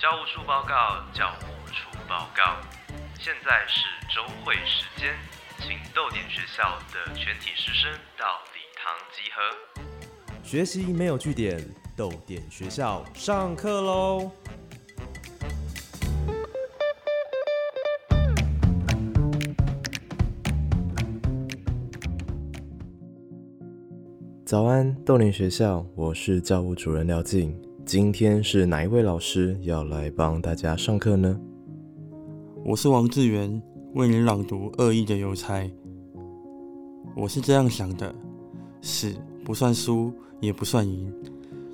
教务处报告，教务处报告。现在是周会时间，请豆点学校的全体师生到礼堂集合。学习没有据点，豆点学校上课喽！早安，豆点学校，我是教务主任廖静。今天是哪一位老师要来帮大家上课呢？我是王志源，为您朗读恶意的邮差。我是这样想的：死不算输，也不算赢。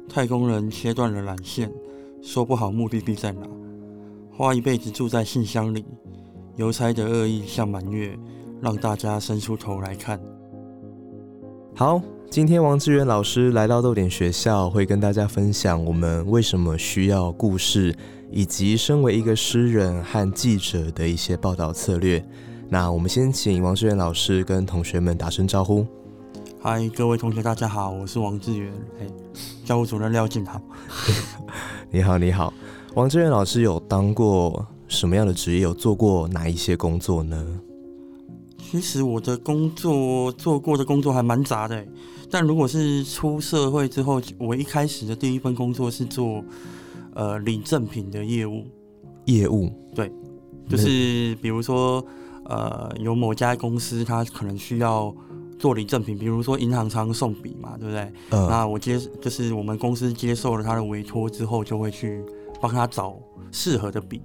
太空人切断了缆线，说不好目的地在哪。花一辈子住在信箱里，邮差的恶意像满月，让大家伸出头来看。好。今天王志远老师来到豆点学校，会跟大家分享我们为什么需要故事，以及身为一个诗人和记者的一些报道策略。那我们先请王志远老师跟同学们打声招呼。嗨，各位同学，大家好，我是王志远。哎，教务主任廖静好。你好，你好。王志远老师有当过什么样的职业？有做过哪一些工作呢？其实我的工作做过的工作还蛮杂的。但如果是出社会之后，我一开始的第一份工作是做呃礼赠品的业务。业务对，就是比如说呃有某家公司，他可能需要做礼赠品，比如说银行常送笔嘛，对不对？嗯。那我接就是我们公司接受了他的委托之后，就会去帮他找适合的笔。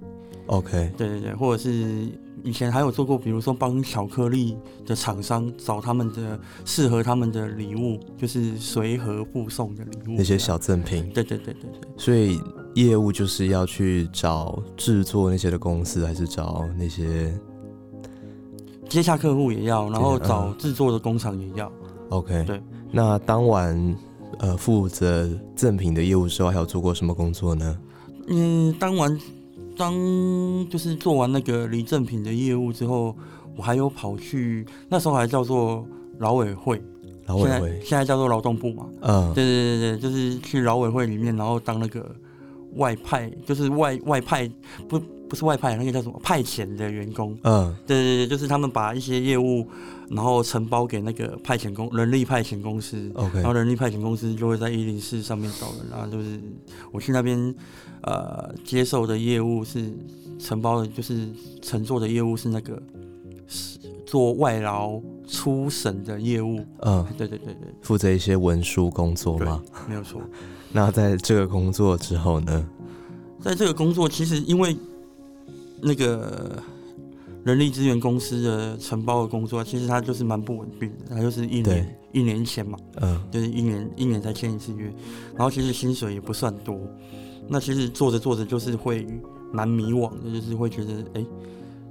OK。对对对，或者是。以前还有做过，比如说帮巧克力的厂商找他们的适合他们的礼物，就是随盒附送的礼物，那些小赠品。对对对对对。所以业务就是要去找制作那些的公司，还是找那些接下客户也要，然后找制作的工厂也要。OK。对。那当晚呃负责赠品的业务之外，还有做过什么工作呢？嗯，当晚。当就是做完那个离正品的业务之后，我还有跑去那时候还叫做劳委会，劳委会现在叫做劳动部嘛。嗯，对对对对，就是去劳委会里面，然后当那个外派，就是外外派不不是外派，那个叫什么派遣的员工。嗯，对对对，就是他们把一些业务然后承包给那个派遣公人力派遣公司。OK，然后人力派遣公司就会在一零四上面找人，然后就是我去那边。呃，接受的业务是承包的，就是乘坐的业务是那个是做外劳出省的业务。嗯，对对对对，负责一些文书工作吗？没有错。那在这个工作之后呢？在这个工作，其实因为那个人力资源公司的承包的工作，其实它就是蛮不稳定的，它就是一年一年前嘛，嗯，就是一年一年才签一次约，然后其实薪水也不算多。那其实做着做着就是会蛮迷惘的，就是会觉得，哎，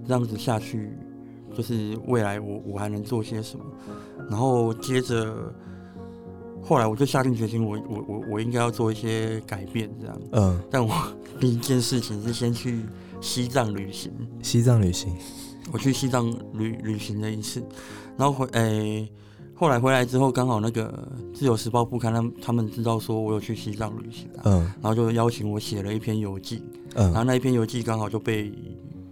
这样子下去，就是未来我我还能做些什么？然后接着，后来我就下定决心，我我我我应该要做一些改变，这样。嗯。但我 第一件事情是先去西藏旅行。西藏旅行。我去西藏旅旅行了一次，然后回，哎。后来回来之后，刚好那个《自由时报》副刊，他他们知道说我有去西藏旅行，嗯，然后就邀请我写了一篇游记，嗯，然后那一篇游记刚好就被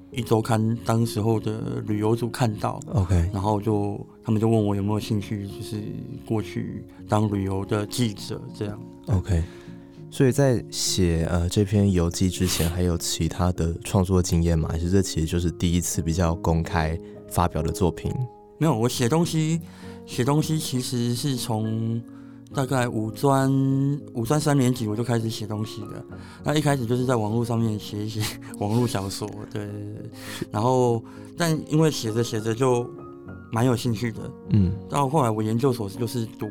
一周刊当时候的旅游组看到，OK，然后就他们就问我有没有兴趣，就是过去当旅游的记者这样，OK。所以在写呃这篇游记之前，还有其他的创作经验吗？还是这其实就是第一次比较公开发表的作品？没有，我写东西。写东西其实是从大概五专五专三年级我就开始写东西的。那一开始就是在网络上面写一些网络小说，对对对。然后，但因为写着写着就蛮有兴趣的，嗯。到后来我研究所就是读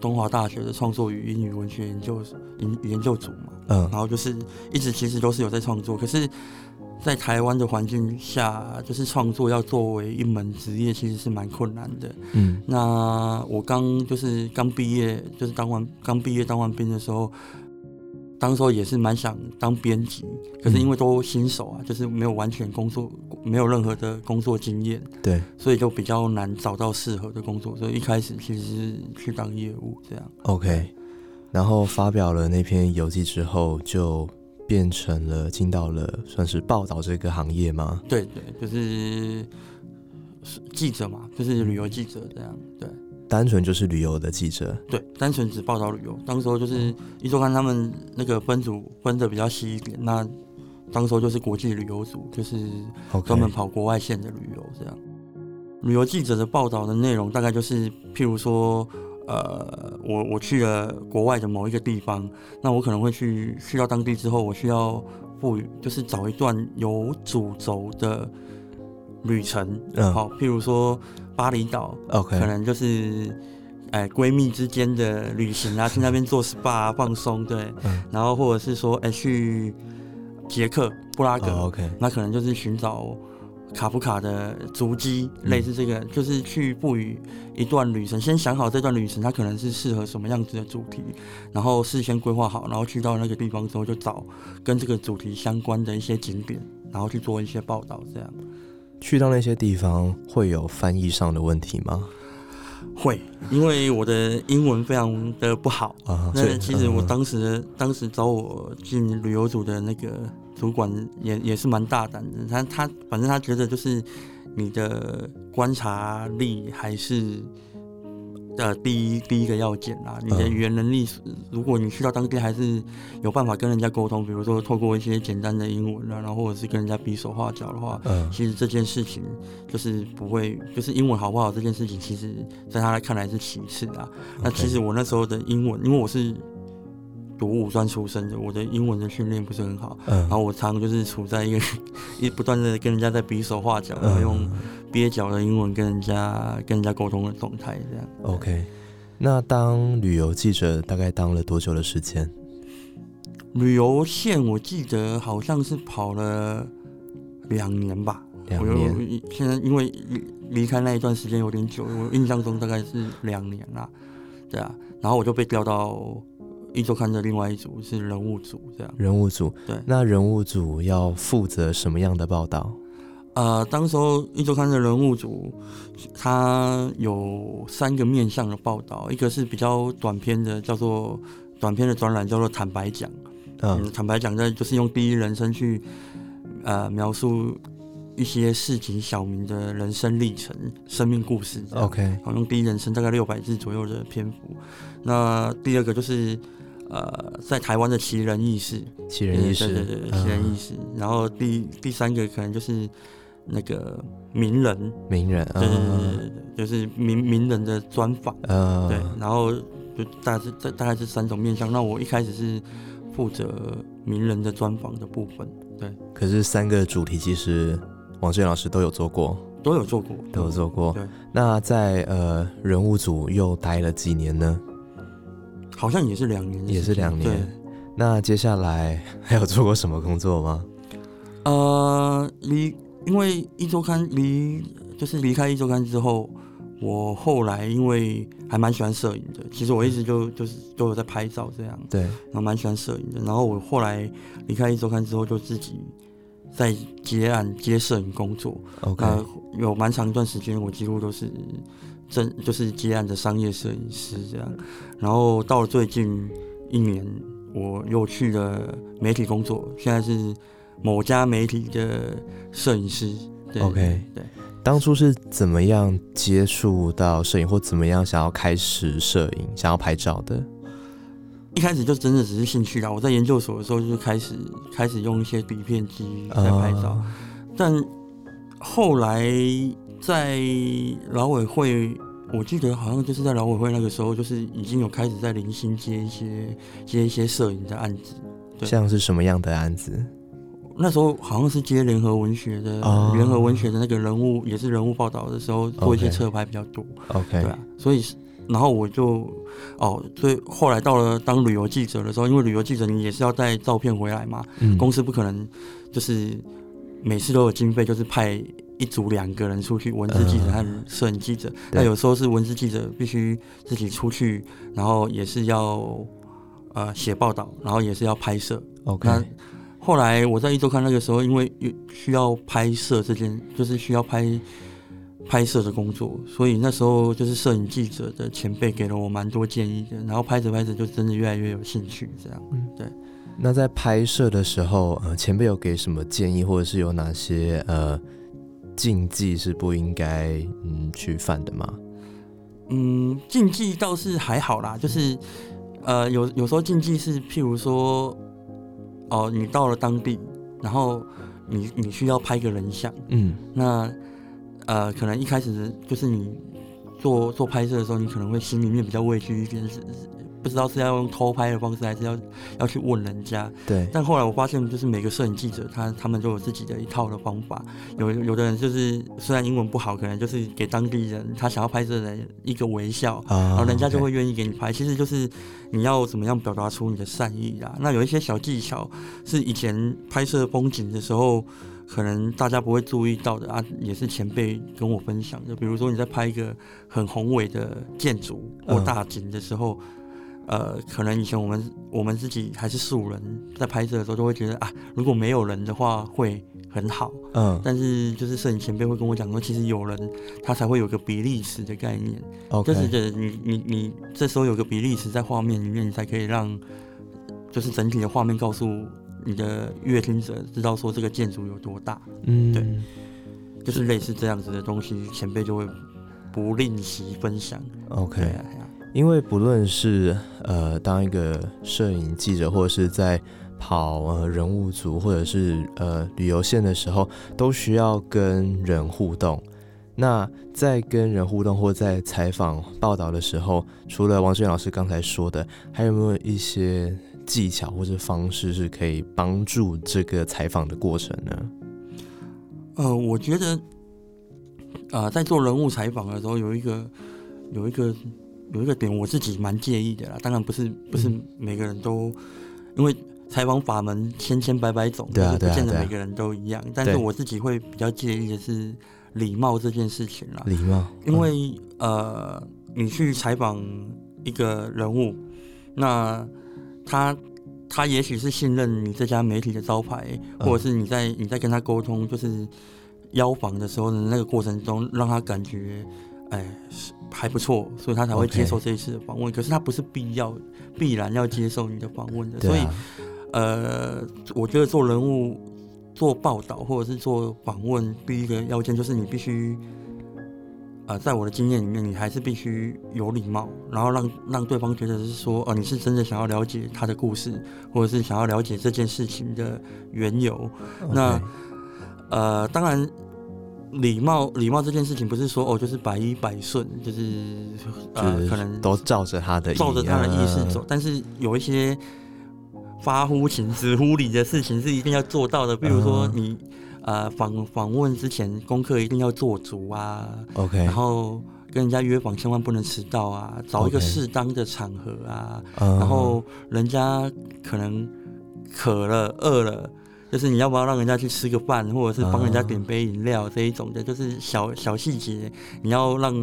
东华大学的创作与英语文学研究研研究组嘛，嗯。然后就是一直其实都是有在创作，可是。在台湾的环境下，就是创作要作为一门职业，其实是蛮困难的。嗯，那我刚就是刚毕业，就是当完刚毕业当完兵的时候，当时候也是蛮想当编辑，可是因为都新手啊，就是没有完全工作，没有任何的工作经验，对，所以就比较难找到适合的工作，所以一开始其实是去当业务这样。OK。然后发表了那篇游记之后，就变成了进到了算是报道这个行业吗？对对，就是是记者嘛，就是旅游记者这样。对单纯就是旅游的记者。对，单纯只报道旅游。当时候就是一周刊他们那个分组分的比较细一点，那当时候就是国际旅游组，就是专门跑国外线的旅游这样。旅游记者的报道的内容大概就是，譬如说，呃，我我去了国外的某一个地方，那我可能会去去到当地之后，我需要赋予，就是找一段有主轴的旅程。嗯好，譬如说巴厘岛，OK，可能就是。哎，闺蜜之间的旅行啊，去那边做 SPA 啊放松，对，嗯。然后或者是说，哎，去捷克布拉格，哦，OK，那可能就是寻找卡夫卡的足迹，嗯。类似这个，就是去赋予一段旅程，先想好这段旅程它可能是适合什么样子的主题，然后事先规划好，然后去到那个地方之后就找跟这个主题相关的一些景点，然后去做一些报道，这样去到那些地方会有翻译上的问题吗？会，因为我的英文非常的不好。啊，那其实我嗯当时当时找我进旅游组的那个主管也也是蛮大胆的，他他反正他觉得就是你的观察力还是呃第一第一个要件啦，你的嗯。语言能力是，如果你去到当地还是有办法跟人家沟通，比如说透过一些简单的英文啊，然后或者是跟人家比手画脚的话，嗯。其实这件事情就是不会，就是英文好不好这件事情，其实在他看来是其次啊。那其实我那时候的英文，因为我是读五专出身的，我的英文的训练不是很好，嗯然后我常常就是处在一个 一不断的跟人家在比手画脚，然后用嗯蹩脚的英文跟人家跟人家沟通的状态这样。OK，那当旅游记者大概当了多久的时间？旅游线我记得好像是跑了两年吧。两年。现在因为离离开那一段时间有点久，我印象中大概是两年啦，对啊，然后我就被调到一周刊的另外一组是人物组这样。人物组，对那人物组要负责什么样的报道？呃，当时候一周刊的人物组，它有三个面向的报道，一个是比较短篇的，叫做短篇的专栏，叫做坦白讲。嗯嗯，坦白讲，在就是用第一人称去呃描述一些市井小民的人生历程、生命故事。，OK，好，用第一人称大概六百字左右的篇幅。那第二个就是呃，在台湾的奇人异事，奇人异事，对对对，奇人异嗯事。然后第第三个可能就是那个名人，名人，对对对对嗯对对，就是名名人的专访。呃，对，然后就大概是这大概是三种面向。那我一开始是负责名人的专访的部分，对，可是三个主题其实王志远老师都有做过，都有做过，都有做过。对，那在呃人物组又待了几年呢？好像也是两年也是两年。那接下来还有做过什么工作吗？呃，离因为一周刊离就是离开一周刊之后，我后来因为还蛮喜欢摄影的，其实我一直就就是都有在拍照这样，对，然后蛮喜欢摄影的。然后我后来离开一周刊之后，就自己在接案接摄影工作。OK，那有蛮长一段时间，我几乎都是真就是接案的商业摄影师这样。然后到了最近一年，我又去了媒体工作，现在是某家媒体的摄影师。对 OK 对，当初是怎么样接触到摄影，或怎么样想要开始摄影、想要拍照的？一开始就真的只是兴趣啦。我在研究所的时候就开始开始用一些底片机在拍照，啊但后来在劳委会，我记得好像就是在劳委会那个时候，就是已经有开始在零星接一些接一些摄影的案子。对像是什么样的案子？那时候好像是接联合文学的，哦联合文学的那个人物也是人物报道的时候，做一些 OK 侧拍比较多。OK，对啊，所以是然后我就哦，所以后来到了当旅游记者的时候，因为旅游记者你也是要带照片回来嘛，嗯公司不可能就是每次都有经费，就是派一组两个人出去，文字记者和摄影记者。那、有时候是文字记者必须自己出去，然后也是要呃写报道，然后也是要拍摄。OK，那后来我在一周刊那个时候，因为有需要拍摄这件，就是需要拍拍摄的工作，所以那时候就是摄影记者的前辈给了我蛮多建议的，然后拍着拍着就真的越来越有兴趣，这样。嗯对。那在拍摄的时候，呃，前辈有给什么建议，或者是有哪些呃禁忌是不应该嗯去犯的吗？嗯，禁忌倒是还好啦，就是呃有有时候禁忌是譬如说，哦，你到了当地，然后你你需要拍个人像，嗯那呃可能一开始就是你做做拍摄的时候，你可能会心里面比较畏惧一点，是是不知道是要用偷拍的方式，还是要要去问人家。对，但后来我发现，就是每个摄影记者他他们都有自己的一套的方法。有有的人就是虽然英文不好，可能就是给当地人他想要拍摄的人一个微笑，啊然后人家就会愿意给你拍。其实就是你要怎么样表达出你的善意啊。那有一些小技巧是以前拍摄风景的时候。可能大家不会注意到的啊，也是前辈跟我分享的。比如说你在拍一个很宏伟的建筑或嗯大景的时候，呃，可能以前我们我们自己还是素人，在拍摄的时候就会觉得啊，如果没有人的话会很好。嗯。但是就是摄影前辈会跟我讲说，其实有人他才会有个比例尺的概念，，OK，就是的你你你这时候有个比例尺在画面里面，你才可以让就是整体的画面告诉你的阅听者知道说这个建筑有多大，嗯。对。就是类似这样子的东西，前辈就会不吝惜分享。，OK，因为不论是呃当一个摄影记者，或者是在跑呃人物组，或者是呃旅游线的时候，都需要跟人互动。那在跟人互动或在采访报道的时候，除了王志远老师刚才说的，还有没有一些技巧或者方式是可以帮助这个采访的过程呢？呃，我觉得，呃，在做人物采访的时候，有一个有一个有一个点，我自己蛮介意的啦。当然不是不是嗯每个人都，因为采访法门千千百百种，对不见得每个人都一样。但是我自己会比较介意的是礼貌这件事情啦。礼貌，因为呃，你去采访一个人物，那他他也许是信任你这家媒体的招牌，嗯或者是你在你在跟他沟通，就是邀访的时候的那个过程中，让他感觉哎是还不错，所以他才会接受这一次的访问。可是他不是必要必然要接受你的访问的，所以呃，我觉得做人物、做报道或者是做访问，第一个要件就是你必须，呃，在我的经验里面，你还是必须有礼貌，然后让让对方觉得是说，哦、你是真的想要了解他的故事，或者是想要了解这件事情的缘由。那呃，当然。礼貌，礼貌这件事情不是说哦，就是百依百顺，就是呃，可能都照着他的意照着他的意思走啊，但是有一些发乎情止乎礼的事情是一定要做到的，比如说嗯。你呃访访问之前功课一定要做足啊，OK，然后跟人家约访千万不能迟到啊，找一个适当的场合啊，然然后人家可能渴了饿了。就是你要不要让人家去吃个饭，或者是帮人家啊点杯饮料这一种的，就是小小细节，你要让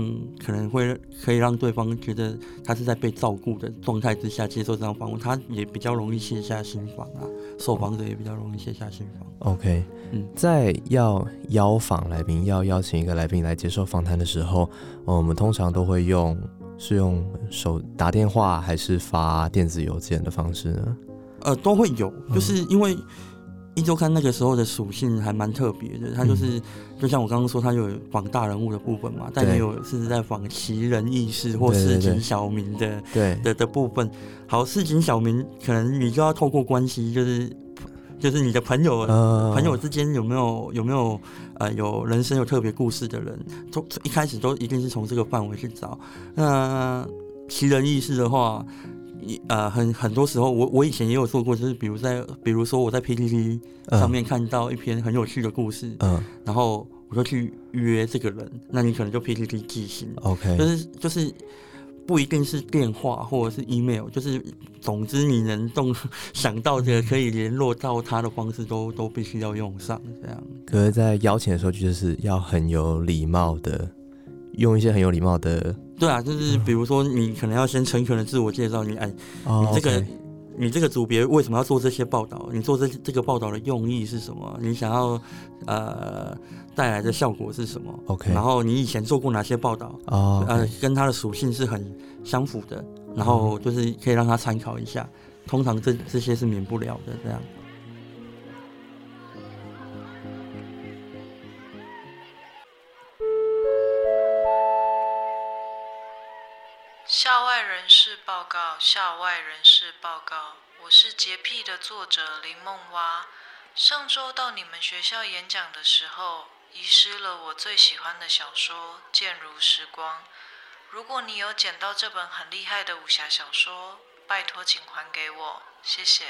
可能会可以让对方觉得他是在被照顾的状态之下接受这样访问，他也比较容易卸下心防啊，受访者也比较容易卸下心防。OK，嗯在要邀访来宾，要邀请一个来宾来接受访谈的时候，呃我们通常都会用是用手打电话还是发电子邮件的方式呢？呃，都会有，嗯就是因为一周刊那个时候的属性还蛮特别的，它就是、就像我刚刚说，它有仿大人物的部分嘛，但也有是在仿奇人异事或市井小民的对，的的部分。好，市井小民可能你就要透过关系，就是就是你的朋友、呃朋友之间有没有有没有呃有人生有特别故事的人，从一开始都一定是从这个范围去找。那奇人异事的话，一呃很很多时候我我以前也有做过，就是比如在比如说我在 PTT 上面看到一篇很有趣的故事，嗯。然后我就去约这个人，那你可能就 PTT 寄信，，OK，就是就是不一定是电话或者是 email，就是总之你能动 想到的可以联络到他的方式都都必须要用上，这样。可是，在邀请的时候，就是要很有礼貌的，用一些很有礼貌的，对啊，就是比如说你可能要先诚恳的自我介绍，你哎，哦你这个你这个组别为什么要做这些报道？你做这这个报道的用意是什么？你想要呃带来的效果是什么 OK 然后你以前做过哪些报道？哦呃，跟它的属性是很相符的，然后就是可以让他参考一下。通常这这些是免不了的，这样。校外人士报告，我是洁癖的作者林梦蛙。上周到你们学校演讲的时候，遗失了我最喜欢的小说《剑如时光》。如果你有捡到这本很厉害的武侠小说，拜托请还给我，谢谢。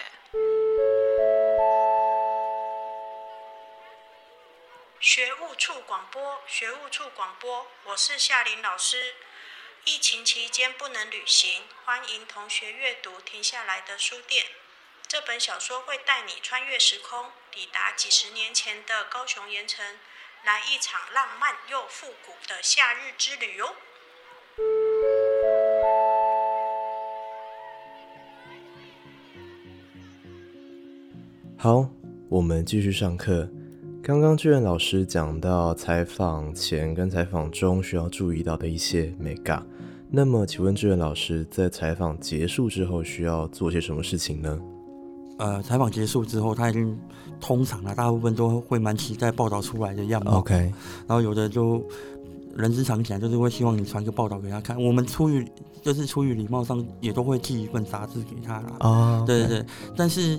学务处广播，学务处广播，我是夏琳老师。疫情期间不能旅行，欢迎同学阅读《停下来的书店》。这本小说会带你穿越时空，抵达几十年前的高雄盐城，来一场浪漫又复古的夏日之旅哦。好，我们继续上课。刚刚志远老师讲到采访前跟采访中需要注意到的一些美感。那么，请问志远老师在采访结束之后需要做些什么事情呢呃，采访结束之后，他已经通常啊，大部分都会蛮期待报道出来的样貌。？OK，然后有的就人之常情啊，就是会希望你传个报道给他看。我们出于就是出于礼貌上，也都会寄一份杂志给他啦。啊，对对对，但是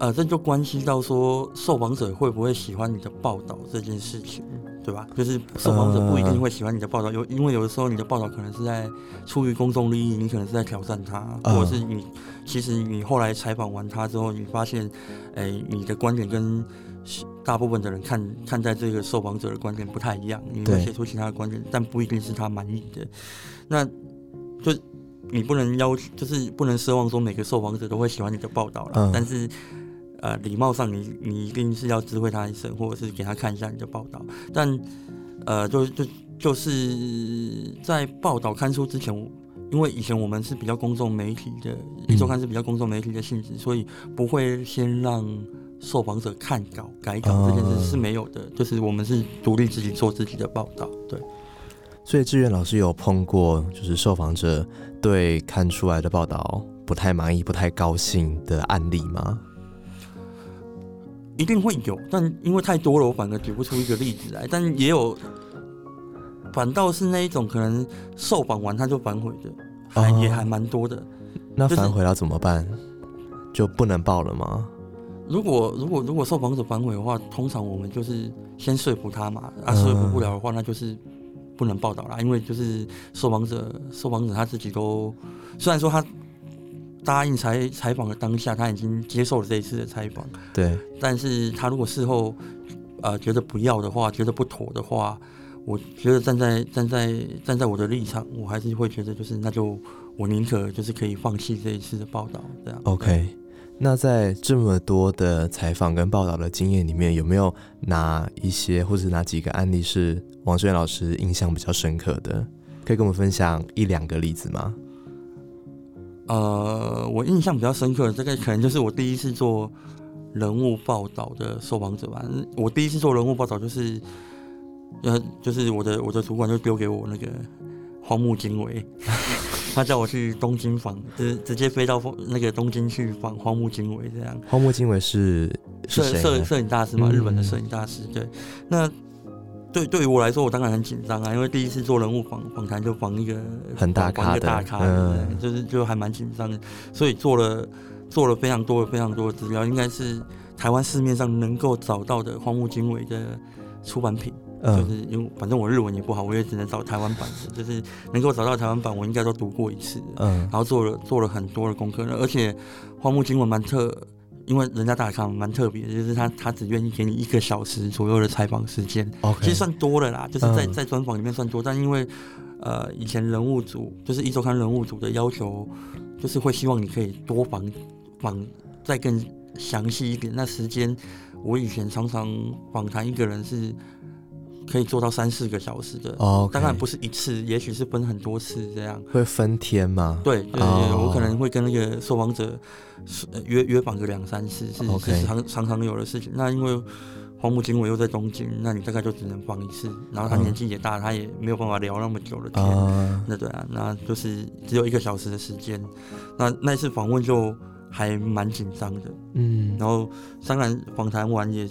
呃，这就关系到说受访者会不会喜欢你的报道这件事情，对吧？就是受访者不一定会喜欢你的报道，有因为有的时候你的报道可能是在出于公众利益，你可能是在挑战他，嗯或者是你其实你后来采访完他之后，你发现，哎，你的观点跟大部分的人看看待这个受访者的观点不太一样，你会写出其他的观点，但不一定是他满意的，那就你不能要，就是不能奢望说每个受访者都会喜欢你的报道了，嗯但是。呃，礼貌上你你一定是要知会他一声，或者是给他看一下你的报道。但呃，就就就是在报道刊出之前，因为以前我们是比较公众媒体的，一周刊是比较公众媒体的性质，所以不会先让受访者看稿改稿这件事是没有的，就是我们是独立自己做自己的报道。对，所以志远老师有碰过，就是受访者对看出来的报道不太满意、不太高兴的案例吗？一定会有，但因为太多了，我反而举不出一个例子来。但也有，反倒是那一种可能受访完他就反悔的，还、哦也还蛮多的。那反悔了怎么办？就不能报了吗？如果如果如果受访者反悔的话，通常我们就是先说服他嘛，啊，嗯说服不了的话，那就是不能报道啦，因为就是受访者受访者他自己都虽然说他答应采采访的当下，他已经接受了这一次的采访，对，但是他如果事后呃觉得不要的话，觉得不妥的话，我觉得站在站在站在我的立场，我还是会觉得就是那就我宁可就是可以放弃这一次的报道，这样。OK，那在这么多的采访跟报道的经验里面，有没有哪一些或者哪几个案例是王志远老师印象比较深刻的？可以跟我们分享一两个例子吗？呃，我印象比较深刻的，这个可能就是我第一次做人物报道的受访者吧。我第一次做人物报道，就是呃，就是我的我的主管就丢给我那个荒木经惟，他叫我去东京访，直直接飞到那个东京去访荒木经惟这样。荒木经惟是是摄？摄摄影大师嘛，嗯日本的摄影大师。对，那对对于我来说，我当然很紧张啊，因为第一次做人物访访谈，就访一个很大咖的大咖，嗯就是就还蛮紧张的，所以做了做了非常多非常多的资料，应该是台湾市面上能够找到的荒木经纬的出版品。就嗯是因为反正我日文也不好，我也只能找台湾版的，就是能够找到台湾版，我应该都读过一次。嗯然后做了做了很多的功课，而且荒木经文蛮特，因为人家大咖蛮特别的，就是他他只愿意给你一个小时左右的采访时间。其实算多了啦，就是在嗯。在专访里面算多，但因为呃以前人物组就是一周刊人物组的要求，就是会希望你可以多访访再更详细一点。那时间我以前常常访谈一个人是可以做到三四个小时的。哦，当然不是一次，也许是分很多次这样。会分天吗？对对我可能会跟那个受访者约约访个两三次，是常常常有的事情。那因为黄埔经纬又在东京，那你大概就只能访一次。然后他嗯年纪也大，他也没有办法聊那么久的天。啊，那对啊，那就是只有一个小时的时间。那那一次访问就还蛮紧张的。嗯，然后当然访谈完也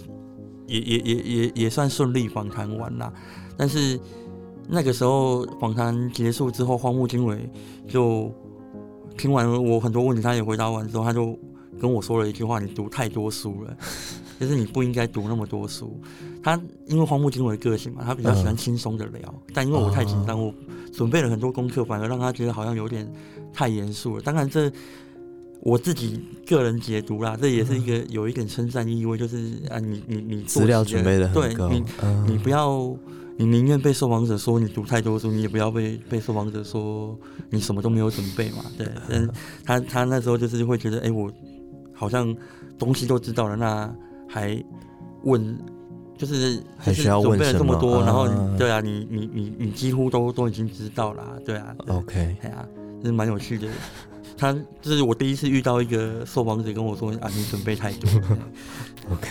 也也也也也算顺利访谈完啦，但是那个时候访谈结束之后，荒木经纬就听完我很多问题，他也回答完之后，他就跟我说了一句话：“你读太多书了，就是你不应该读那么多书。”他因为荒木经纬的个性嘛，他比较喜欢嗯轻松的聊，但因为我太紧张，我准备了很多功课，反而让他觉得好像有点太严肃了。当然这。我自己个人解读啦，这也是一个有一点称赞意味，就是啊，你你你资料准备的对你，嗯你不要，你宁愿被受访者说你读太多书，你也不要被被受访者说你什么都没有准备嘛。对，但他他那时候就是会觉得，哎、我好像东西都知道了，那还问，就是就是还需要准备了这么多，然后对啊，你你你你几乎都都已经知道啦，对啊，对 OK，哎呀，是蛮有趣的。他这是我第一次遇到一个受访者跟我说啊，你准备太多。OK，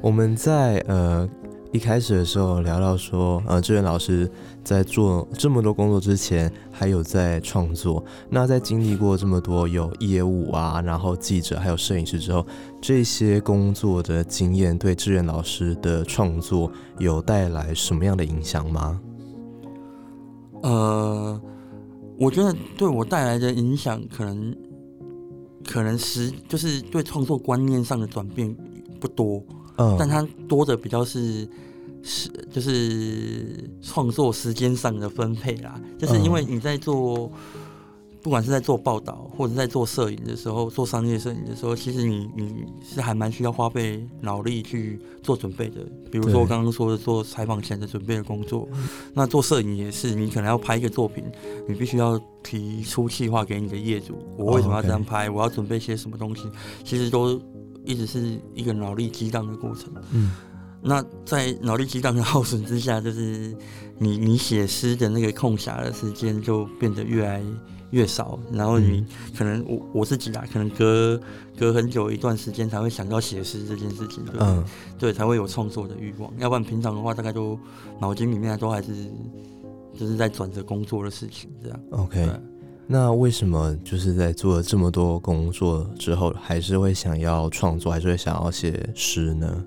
我们在呃一开始的时候聊到说，呃，志远老师在做这么多工作之前，还有在创作。那在经历过这么多有业务啊，然后记者还有摄影师之后，这些工作的经验对志远老师的创作有带来什么样的影响吗？呃，我觉得对我带来的影响，可能可能是就是对创作观念上的转变不多，嗯，但它多的比较是是就是创作时间上的分配啦，就是因为你在做。不管是在做报道，或者在做摄影的时候，做商业摄影的时候，其实你你是还蛮需要花费脑力去做准备的。比如说我刚刚说的做采访前的准备的工作，那做摄影也是，你可能要拍一个作品，你必须要提出计划给你的业主，我为什么要这样拍，我要准备些什么东西，其实都一直是一个脑力激荡的过程。嗯。那在脑力激荡的耗损之下，就是你你写诗的那个空暇的时间就变得越来越少，然后你可能我我自己啊，可能隔隔很久一段时间才会想到写诗这件事情，对、嗯对，才会有创作的欲望，要不然平常的话，大概都脑筋里面都还是就是在转着工作的事情这样。，OK。那为什么就是在做了这么多工作之后，还是会想要创作，还是会想要写诗呢？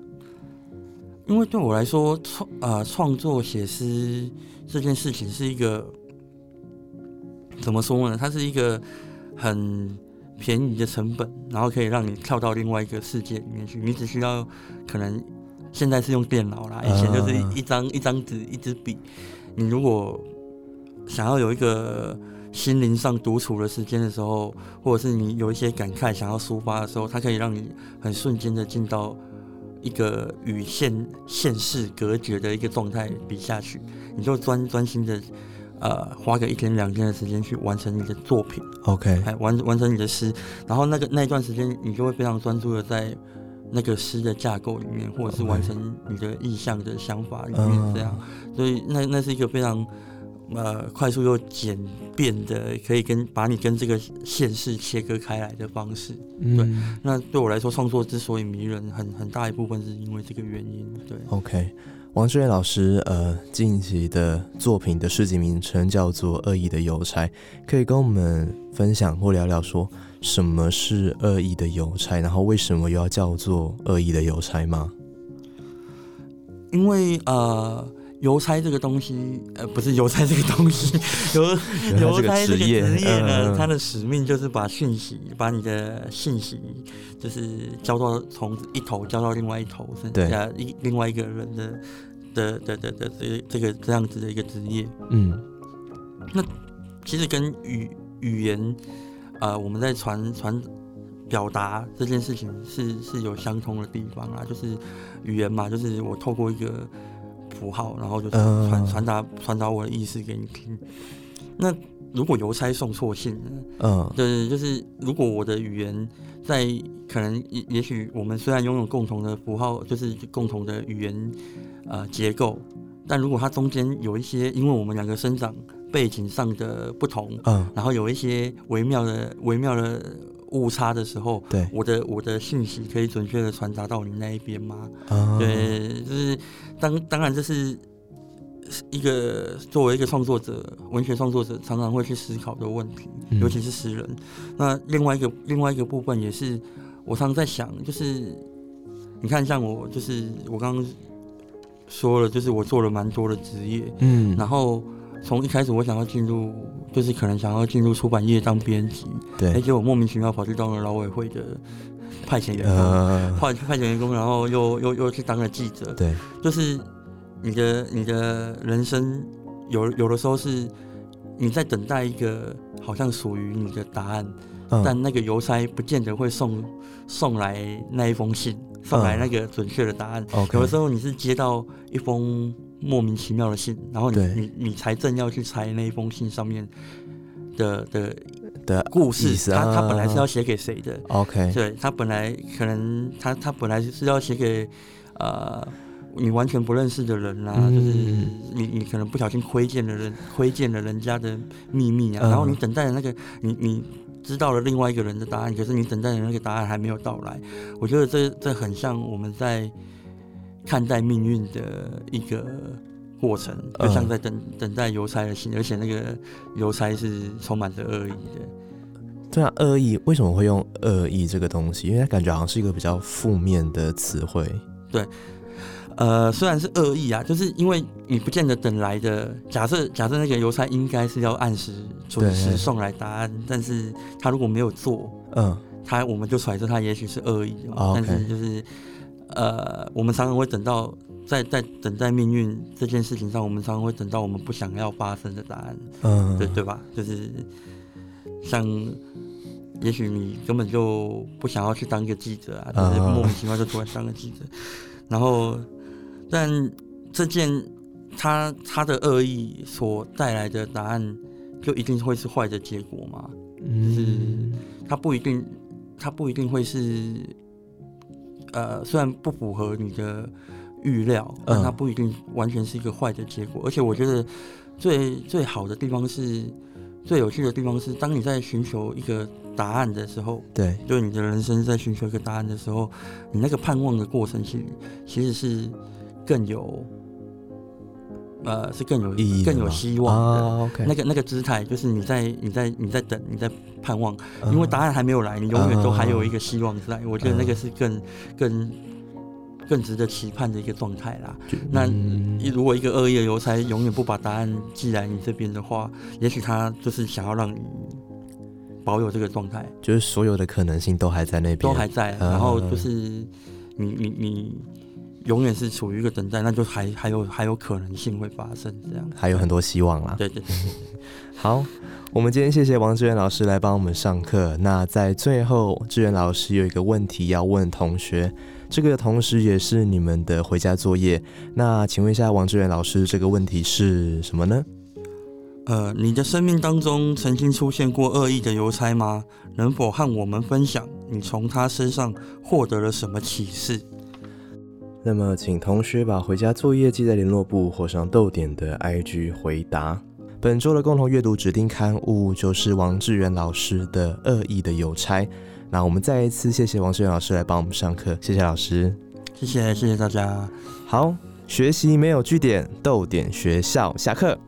因为对我来说，创啊创作写诗这件事情是一个怎么说呢？它是一个很便宜的成本，然后可以让你跳到另外一个世界里面去。你只需要可能现在是用电脑啦，以前就是啊一张一张纸一支笔。你如果想要有一个心灵上独处的时间的时候，或者是你有一些感慨想要抒发的时候，它可以让你很瞬间的进到一个与现现世隔绝的一个状态比下去，你就专专心的呃花个一天两天的时间去完成你的作品，OK，哎完完成你的诗，然后那个那一段时间你就会非常专注的在那个诗的架构里面，或者是完成你的意向的想法里嗯。面这样，所以那那是一个非常。呃，快速又简便的，可以跟把你跟这个现实切割开来的方式。嗯，那对我来说，创作之所以迷人，很很大一部分是因为这个原因。对，OK，王志远老师，呃，近期的作品的诗集名称叫做《恶意的邮差》，可以跟我们分享或聊聊说什么是恶意的邮差，然后为什么又要叫做恶意的邮差吗？因为呃，邮差这个东西，呃，不是邮差这个东西，邮邮差这个职业呢，嗯它的使命就是把讯息，把你的信息，就是交到从一头交到另外一头，甚对。至啊一另外一个人的的的的的这这个这样子的一个职业。嗯。那其实跟语语言，呃，我们在传传表达这件事情是是有相通的地方啊，就是语言嘛，就是我透过一个符号，然后就传传达传达我的意思给你听。那如果邮差送错信呢？嗯对，就是如果我的语言在可能也也许我们虽然拥有共同的符号，就是共同的语言呃结构，但如果它中间有一些，因为我们两个生长背景上的不同，嗯，然后有一些微妙的微妙的误差的时候，对，我的我的信息可以准确的传达到你那一边吗？啊，对，就是当当然这是一个作为一个创作者，文学创作者常常会去思考的问题，嗯。尤其是诗人。那另外一个另外一个部分也是我常常在想，就是你看，像我就是我刚刚说了，就是我做了蛮多的职业，嗯，然后从一开始我想要进入，就是可能想要进入出版业当编辑，对。而，且我莫名其妙跑去当了劳委会的派遣员工。派派遣员工，然后又又又去当了记者，对，就是你的你的人生有有的时候是你在等待一个好像属于你的答案，但那个邮差不见得会送送来那一封信，送来那个准确的答案。有的时候你是接到一封莫名其妙的信，然后你你你才正要去猜那一封信上面的的的故事他他本来是要啊写给谁的？OK，对他本来可能他他本来是要写给呃你完全不认识的人啦、嗯就是你你可能不小心窥见了人窥见了人家的秘密啊，嗯然后你等待的那个你你知道了另外一个人的答案，可是你等待的那个答案还没有到来，我觉得这这很像我们在看待命运的一个。过程就像嗯在等、等待邮差的信，而且那个邮差是充满着恶意的。对啊，恶意为什么会用恶意这个东西？因为它感觉好像是一个比较负面的词汇。对呃，虽然是恶意啊，就是因为你不见得等来的。假设假设那个邮差应该是要按时准时送来答案，但是他如果没有做，嗯，他我们就揣测他也许是恶意的嘛。哦但是就是呃，我们常常会等到在在等待命运这件事情上，我们常常会等到我们不想要发生的答案，嗯，对对吧？就是像。也许你根本就不想要去当一个记者啊，但是啊莫名其妙就突然当个记者，然后，但这件他他的恶意所带来的答案，就一定会是坏的结果吗？嗯，他不一定，他不一定会是，呃，虽然不符合你的预料，但它嗯不一定完全是一个坏的结果。而且我觉得最最好的地方是，最有趣的地方是，当你在寻求一个答案的时候，对，就是你的人生在寻求一个答案的时候，你那个盼望的过程其实其实是更有，呃，是更有意义更有希望的。那个那个姿态，就是你在你在你在等你在盼望，嗯因为答案还没有来，你永远都还有一个希望在。我觉得那个是更更更值得期盼的一个状态啦。那嗯如果一个恶意的邮差永远不把答案寄来你这边的话，也许他就是想要让你保有这个状态。就是所有的可能性都还在那边，都还在，嗯然后就是你你你永远是处于一个等待，那就还还有还有可能性会发生这样。还有很多希望啦。对对对对 好，我们今天谢谢王志远老师来帮我们上课。那在最后，志远老师有一个问题要问同学，这个同时也是你们的回家作业。那请问一下，王志远老师，这个问题是什么呢？呃，你的生命当中曾经出现过恶意的邮差吗？能否和我们分享你从他身上获得了什么启示？那么，请同学把回家作业记在联络簿或上逗点的 IG 回答。本周的共同阅读指定刊物就是王志远老师的《恶意的邮差》。那我们再一次谢谢王志远老师来帮我们上课，谢谢老师。谢谢谢谢大家。好，学习没有据点，逗点学校下课。